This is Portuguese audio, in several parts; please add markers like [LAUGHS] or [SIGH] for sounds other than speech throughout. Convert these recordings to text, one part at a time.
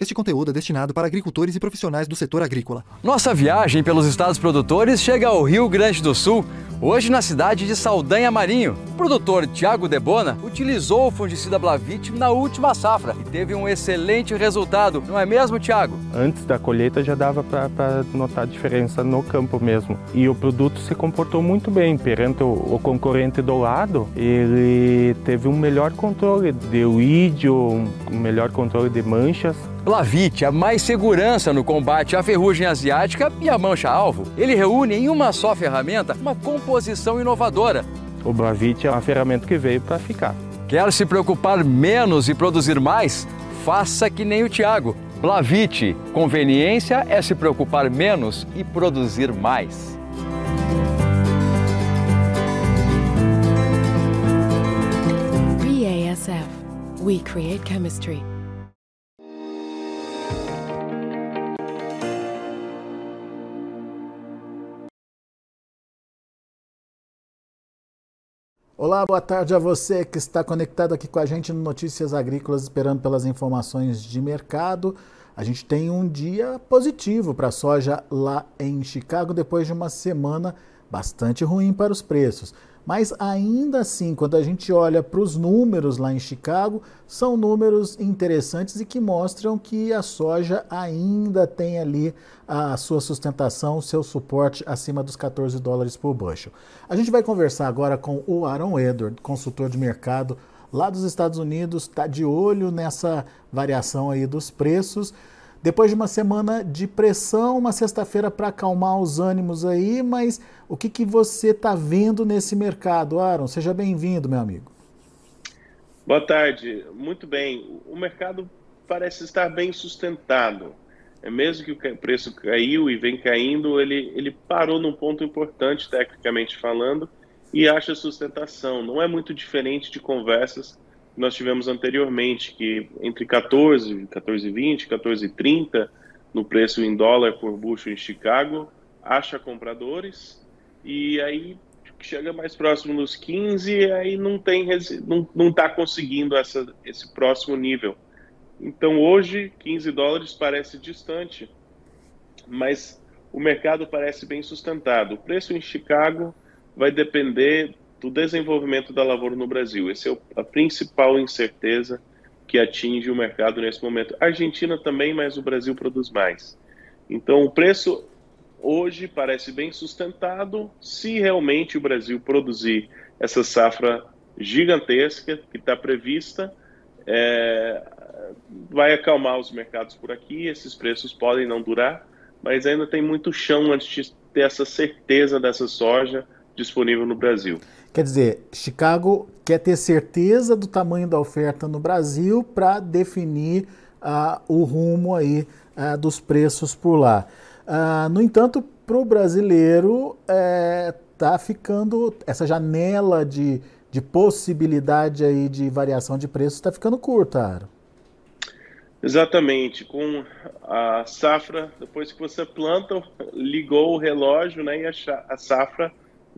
Este conteúdo é destinado para agricultores e profissionais do setor agrícola. Nossa viagem pelos estados produtores chega ao Rio Grande do Sul, hoje na cidade de Saldanha Marinho. O produtor Tiago Debona utilizou o fungicida Blavit na última safra e teve um excelente resultado, não é mesmo, Tiago? Antes da colheita já dava para notar a diferença no campo mesmo. E o produto se comportou muito bem perante o, o concorrente do lado. Ele teve um melhor controle de lídio, um melhor controle de manchas. Blavit, a mais segurança no combate à ferrugem asiática e à mancha-alvo. Ele reúne em uma só ferramenta uma composição inovadora. O Blavit é uma ferramenta que veio para ficar. Quer se preocupar menos e produzir mais? Faça que nem o Tiago. Blavit, conveniência é se preocupar menos e produzir mais. BASF. We create chemistry. Olá, boa tarde a você que está conectado aqui com a gente no Notícias Agrícolas, esperando pelas informações de mercado. A gente tem um dia positivo para a soja lá em Chicago, depois de uma semana bastante ruim para os preços. Mas ainda assim, quando a gente olha para os números lá em Chicago, são números interessantes e que mostram que a soja ainda tem ali a sua sustentação, o seu suporte acima dos 14 dólares por bushel. A gente vai conversar agora com o Aaron Edward, consultor de mercado lá dos Estados Unidos, está de olho nessa variação aí dos preços. Depois de uma semana de pressão, uma sexta-feira para acalmar os ânimos aí, mas o que, que você está vendo nesse mercado, Aaron? Seja bem-vindo, meu amigo. Boa tarde. Muito bem. O mercado parece estar bem sustentado. É mesmo que o preço caiu e vem caindo, ele, ele parou num ponto importante, tecnicamente falando, e acha sustentação. Não é muito diferente de conversas nós tivemos anteriormente, que entre 14, 14,20, 14,30 no preço em dólar por bushel em Chicago, acha compradores e aí chega mais próximo dos 15 e aí não tem não não está conseguindo essa, esse próximo nível. Então hoje 15 dólares parece distante, mas o mercado parece bem sustentado. O preço em Chicago vai depender do desenvolvimento da lavoura no Brasil. Essa é a principal incerteza que atinge o mercado nesse momento. A Argentina também, mas o Brasil produz mais. Então, o preço hoje parece bem sustentado se realmente o Brasil produzir essa safra gigantesca que está prevista. É, vai acalmar os mercados por aqui, esses preços podem não durar, mas ainda tem muito chão antes de ter essa certeza dessa soja disponível no Brasil. Quer dizer, Chicago quer ter certeza do tamanho da oferta no Brasil para definir uh, o rumo aí uh, dos preços por lá. Uh, no entanto, para o brasileiro está é, ficando essa janela de, de possibilidade aí de variação de preços está ficando curta, Aro. Exatamente. Com a safra, depois que você planta, [LAUGHS] ligou o relógio, né, e a, a safra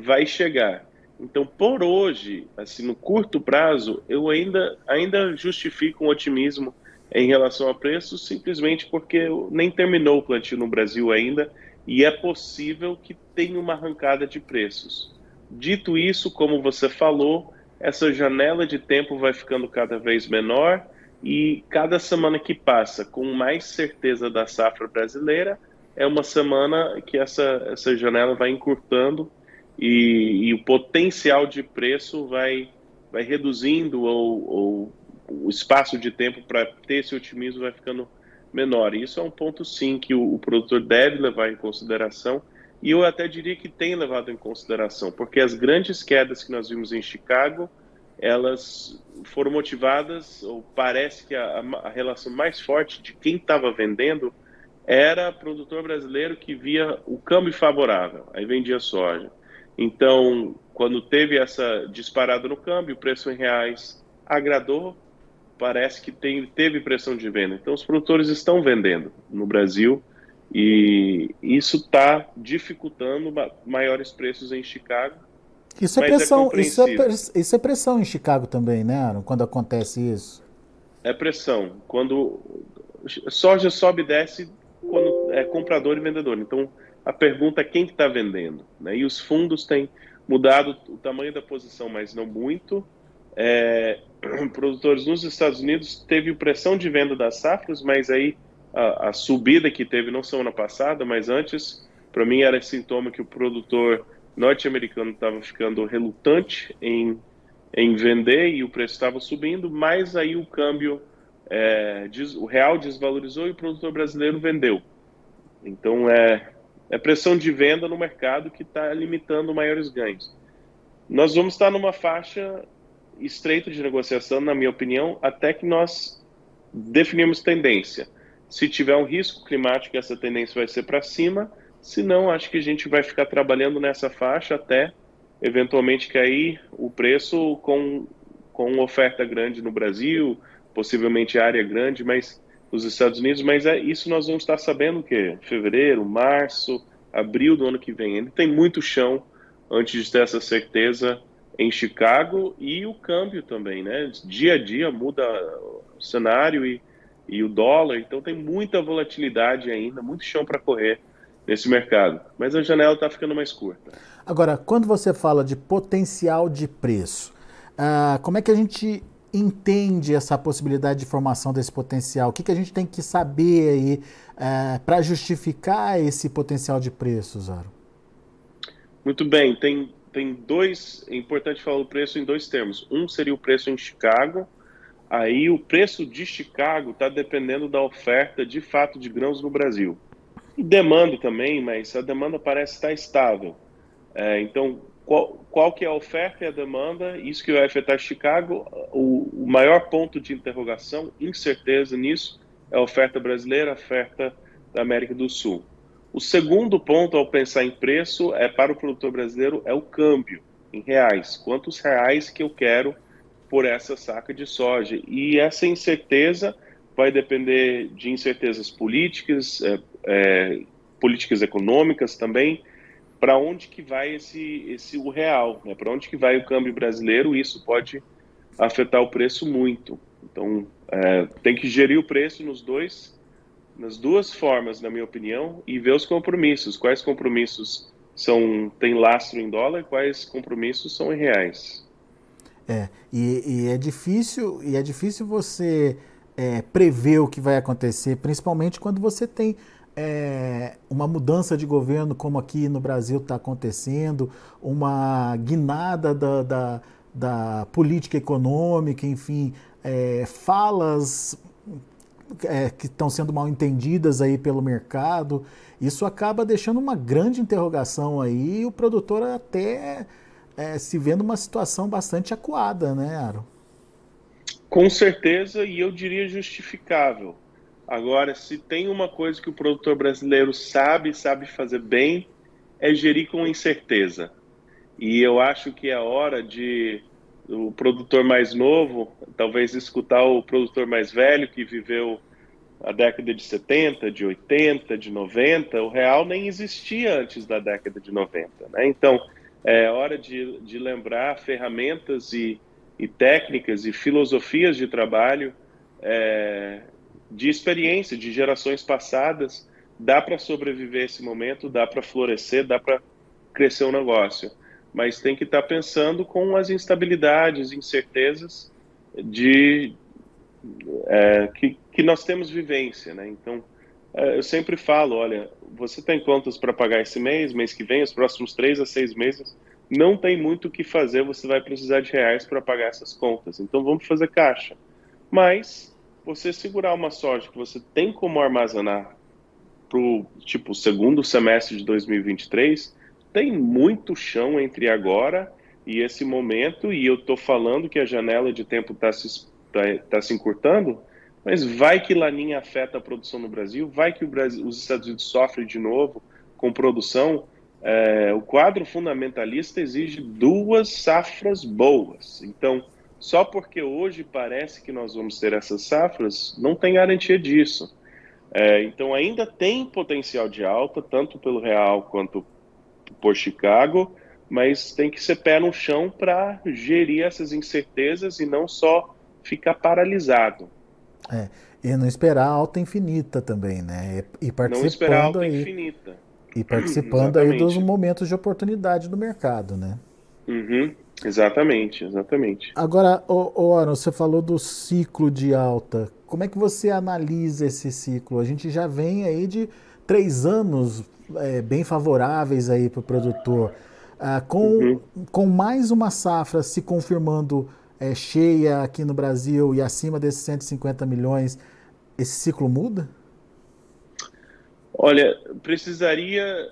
vai chegar. Então, por hoje, assim, no curto prazo, eu ainda, ainda justifico um otimismo em relação a preços, simplesmente porque nem terminou o plantio no Brasil ainda e é possível que tenha uma arrancada de preços. Dito isso, como você falou, essa janela de tempo vai ficando cada vez menor e cada semana que passa com mais certeza da safra brasileira é uma semana que essa, essa janela vai encurtando e, e o potencial de preço vai, vai reduzindo ou, ou o espaço de tempo para ter esse otimismo vai ficando menor. E isso é um ponto, sim, que o, o, produtor deve levar em consideração. E eu até diria que tem levado em consideração, porque as grandes quedas que nós vimos em Chicago, elas foram motivadas, ou parece que a, a relação mais forte de quem estava vendendo era produtor brasileiro que via o câmbio favorável, aí vendia soja. Então, quando teve essa disparada no câmbio, o preço em reais agradou, parece que tem, teve pressão de venda. Então, os produtores estão vendendo no Brasil e isso está dificultando maiores preços em Chicago. Isso é, é pressão, é isso, é, isso é pressão em Chicago também, né, Aaron, quando acontece isso? É pressão. Quando soja sobe e desce quando é comprador e vendedor. Então, a pergunta é quem está vendendo. Né? E os fundos têm mudado o tamanho da posição, mas não muito. É, [CLEARS THROAT] produtores nos Estados Unidos teve pressão de venda das safras, mas aí a, a subida que teve não semana passada, mas antes, para mim era sintoma que o produtor norte-americano estava ficando relutante em, em vender e o preço estava subindo, mas aí o câmbio, é, diz, o real desvalorizou e o produtor brasileiro vendeu. Então é, é pressão de venda no mercado que está limitando maiores ganhos. Nós vamos estar numa faixa estreita de negociação, na minha opinião, até que nós definimos tendência. Se tiver um risco climático, essa tendência vai ser para cima. Se não, acho que a gente vai ficar trabalhando nessa faixa até eventualmente cair o preço com, com oferta grande no Brasil, possivelmente área grande, mas nos Estados Unidos. Mas é isso nós vamos estar sabendo que fevereiro, março, abril do ano que vem. Ele tem muito chão antes de ter essa certeza em Chicago e o câmbio também, né? Dia a dia muda o cenário e, e o dólar, então tem muita volatilidade ainda, muito chão para correr nesse mercado. Mas a janela está ficando mais curta. Agora, quando você fala de potencial de preço, uh, como é que a gente entende essa possibilidade de formação desse potencial? O que, que a gente tem que saber aí eh, para justificar esse potencial de preço, Zaro? Muito bem, tem tem dois, é importante falar o preço em dois termos. Um seria o preço em Chicago, aí o preço de Chicago está dependendo da oferta de fato de grãos no Brasil. E demanda também, mas a demanda parece estar estável. É, então, qual, qual que é a oferta e a demanda? Isso que vai afetar Chicago. O, o maior ponto de interrogação, incerteza nisso, é a oferta brasileira, a oferta da América do Sul. O segundo ponto ao pensar em preço é para o produtor brasileiro é o câmbio em reais. Quantos reais que eu quero por essa saca de soja? E essa incerteza vai depender de incertezas políticas, é, é, políticas econômicas também. Para onde que vai esse, esse o real? Né? Para onde que vai o câmbio brasileiro? Isso pode afetar o preço muito. Então é, tem que gerir o preço nos dois nas duas formas, na minha opinião, e ver os compromissos. Quais compromissos são têm lastro em dólar, quais compromissos são em reais. É, e, e é difícil e é difícil você é, prever o que vai acontecer, principalmente quando você tem é, uma mudança de governo, como aqui no Brasil está acontecendo, uma guinada da, da, da política econômica, enfim, é, falas é, que estão sendo mal entendidas aí pelo mercado. Isso acaba deixando uma grande interrogação aí e o produtor até é, se vê numa situação bastante acuada, né, Aro? Com certeza, e eu diria justificável. Agora, se tem uma coisa que o produtor brasileiro sabe, sabe fazer bem, é gerir com incerteza. E eu acho que é hora de o produtor mais novo, talvez escutar o produtor mais velho que viveu a década de 70, de 80, de 90, o real nem existia antes da década de 90. Né? Então, é hora de, de lembrar ferramentas e, e técnicas e filosofias de trabalho é, de experiência de gerações passadas. Dá para sobreviver esse momento, dá para florescer, dá para crescer o um negócio mas tem que estar tá pensando com as instabilidades, incertezas de é, que, que nós temos vivência, né? Então, é, eu sempre falo, olha, você tem contas para pagar esse mês, mês que vem, os próximos três a seis meses, não tem muito o que fazer, você vai precisar de reais para pagar essas contas. Então, vamos fazer caixa. Mas, você segurar uma soja que você tem como armazenar para o tipo segundo semestre de 2023 tem muito chão entre agora e esse momento, e eu estou falando que a janela de tempo está se, tá, tá se encurtando, mas vai que Laninha afeta a produção no Brasil, vai que Brasil, os Estados Unidos sofrem de novo com produção. É, o quadro fundamentalista exige duas safras boas. Então, só porque hoje parece que nós vamos ter essas safras, não tem garantia disso. É, então, ainda tem potencial de alta, tanto pelo real quanto por Chicago, mas tem que ser pé no chão para gerir essas incertezas e não só ficar paralisado. É. E não esperar alta infinita também, né? E participando não esperar alta aí, infinita. E participando aí dos momentos de oportunidade do mercado, né? Uhum. Exatamente, exatamente. Agora, ô, Aaron, você falou do ciclo de alta. Como é que você analisa esse ciclo? A gente já vem aí de três anos é, bem favoráveis aí para o produtor. Ah, com, uhum. com mais uma safra se confirmando é, cheia aqui no Brasil e acima desses 150 milhões, esse ciclo muda? Olha, precisaria,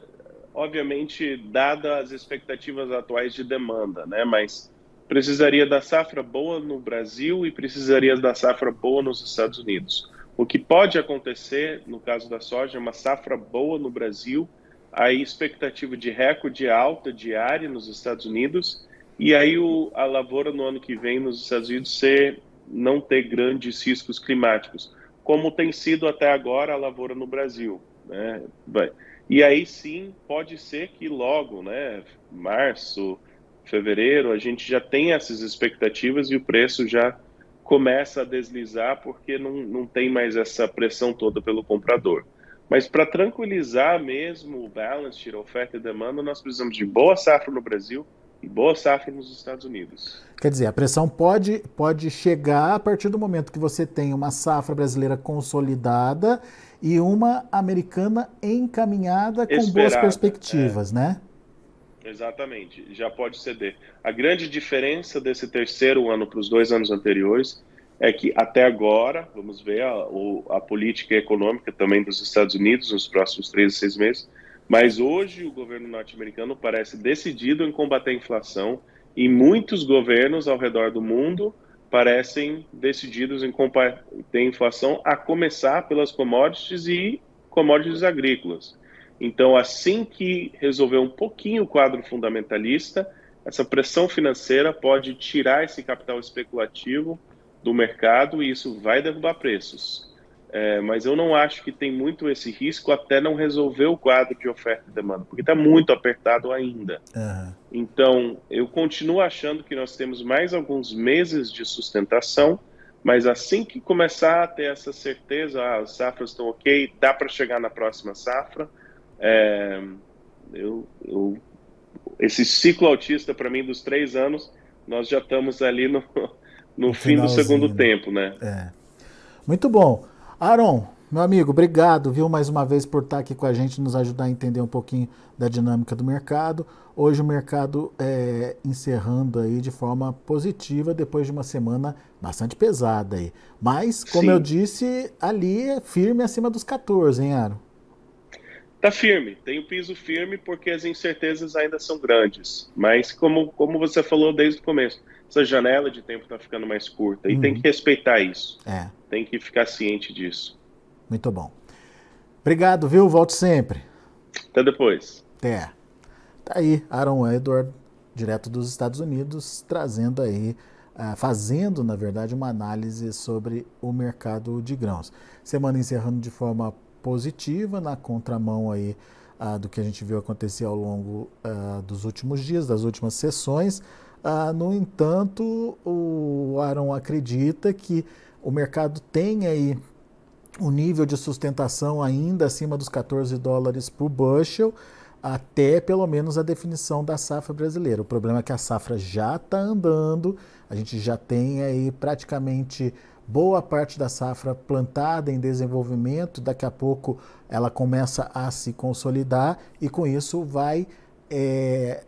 obviamente, dada as expectativas atuais de demanda, né? Mas precisaria da safra boa no Brasil e precisaria da safra boa nos Estados Unidos. O que pode acontecer, no caso da soja, é uma safra boa no Brasil, a expectativa de recorde alta diária nos Estados Unidos, e aí o, a lavoura no ano que vem nos Estados Unidos ser, não ter grandes riscos climáticos, como tem sido até agora a lavoura no Brasil. Né? E aí sim, pode ser que logo, né, março, fevereiro, a gente já tem essas expectativas e o preço já começa a deslizar porque não, não tem mais essa pressão toda pelo comprador. Mas para tranquilizar mesmo o balance, a oferta e demanda, nós precisamos de boa safra no Brasil e boa safra nos Estados Unidos. Quer dizer, a pressão pode, pode chegar a partir do momento que você tem uma safra brasileira consolidada e uma americana encaminhada com Esperada, boas perspectivas, é. né? Exatamente, já pode ceder. A grande diferença desse terceiro ano para os dois anos anteriores é que até agora, vamos ver a, a, política econômica também dos Estados Unidos nos próximos três, seis meses, mas hoje o governo norte-americano parece decidido em combater a inflação e muitos governos ao redor do mundo parecem decididos em combater a inflação, a começar pelas commodities e commodities agrícolas. Então, assim que resolver um pouquinho o quadro fundamentalista, essa pressão financeira pode tirar esse capital especulativo do mercado e isso vai derrubar preços. É, mas eu não acho que tem muito esse risco até não resolver o quadro de oferta e demanda, porque está muito apertado ainda. Uhum. Então, eu continuo achando que nós temos mais alguns meses de sustentação, mas assim que começar a ter essa certeza, ah, as safras estão ok, dá para chegar na próxima safra, é, eu, eu, esse ciclo autista, para mim, dos três anos, nós já estamos ali no, [LAUGHS] no fim do segundo tempo, né? É. Muito bom. Aaron, meu amigo, obrigado, viu, mais uma vez por estar aqui com a gente, nos ajudar a entender um pouquinho da dinâmica do mercado. Hoje o mercado é, encerrando aí de forma positiva depois de uma semana bastante pesada aí. Mas, como Sim. eu disse, ali é firme acima dos 14, hein, Aaron? Tá firme, tem o piso firme porque as incertezas ainda são grandes. Mas como, como você falou desde o começo, essa janela de tempo está ficando mais curta e tem uhum. que respeitar isso. É. Tem que ficar ciente disso. Muito bom. Obrigado, viu? Volte sempre. Até depois. Até. Tá aí, Aaron Edward, direto dos Estados Unidos, trazendo aí, uh, fazendo, na verdade, uma análise sobre o mercado de grãos. Semana encerrando de forma positiva na contramão aí ah, do que a gente viu acontecer ao longo ah, dos últimos dias, das últimas sessões. Ah, no entanto, o Aaron acredita que o mercado tem aí um nível de sustentação ainda acima dos 14 dólares por bushel, até pelo menos a definição da safra brasileira. O problema é que a safra já está andando, a gente já tem aí praticamente boa parte da safra plantada em desenvolvimento, daqui a pouco ela começa a se consolidar e com isso vai é,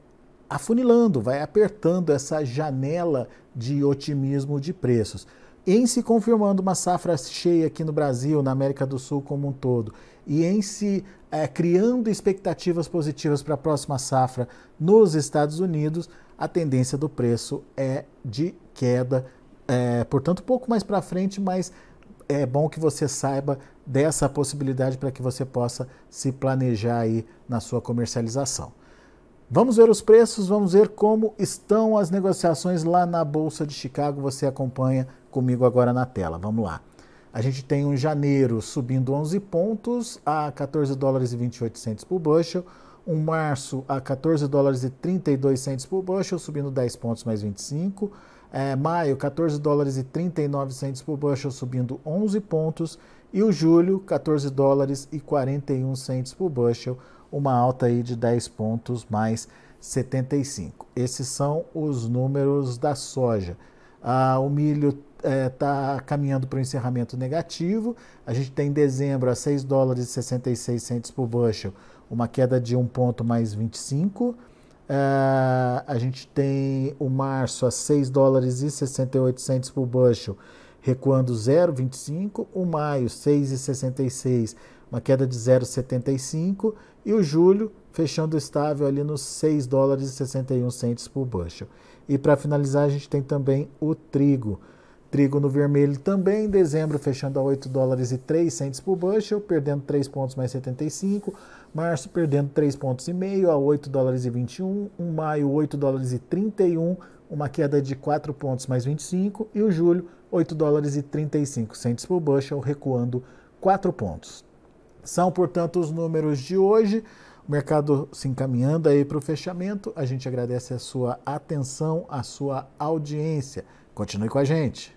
afunilando, vai apertando essa janela de otimismo de preços. Em se confirmando uma safra cheia aqui no Brasil, na América do Sul como um todo, e em se é, criando expectativas positivas para a próxima safra nos Estados Unidos, a tendência do preço é de queda é, portanto, um pouco mais para frente, mas é bom que você saiba dessa possibilidade para que você possa se planejar aí na sua comercialização. Vamos ver os preços, vamos ver como estão as negociações lá na Bolsa de Chicago. Você acompanha comigo agora na tela. Vamos lá. A gente tem um janeiro subindo 11 pontos a 14 dólares e 28 centos por bushel, um março a 14 dólares e 32 centos por bushel, subindo 10 pontos mais 25 É, maio, 14 dólares e 39 centos por bushel, subindo 11 pontos. E o julho, 14 dólares e 41 centos por bushel, uma alta aí de 10 pontos mais 75. Esses são os números da soja. Ah, o milho está é, caminhando para o encerramento negativo. A gente tem em dezembro a 6 dólares e 66 centos por bushel, uma queda de 1 ponto mais 25. É, a gente tem o março a 6 dólares e 68 centos por bushel, recuando 0,25. O maio, 6,66, uma queda de 0,75. E o julho, fechando estável ali nos 6 dólares e 61 centos por bushel. E para finalizar, a gente tem também o trigo. Trigo no vermelho também em dezembro, fechando a 8 dólares e 3 centos por bushel, perdendo 3 pontos mais 75. Março perdendo 3 pontos e meio a 8 dólares e 21. Um maio 8 dólares e 31, uma queda de 4 pontos mais 25. E o julho 8 dólares e 35 centos por bushel, recuando 4 pontos. São, portanto, os números de hoje. O mercado se encaminhando aí para o fechamento. A gente agradece a sua atenção, a sua audiência. Continue com a gente.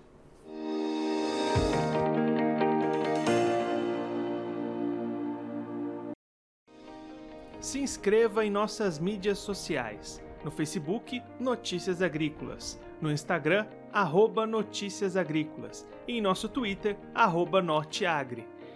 Se inscreva em nossas mídias sociais. No Facebook, Notícias Agrícolas. No Instagram, arroba Notícias Agrícolas. E em nosso Twitter, arroba Norteagri.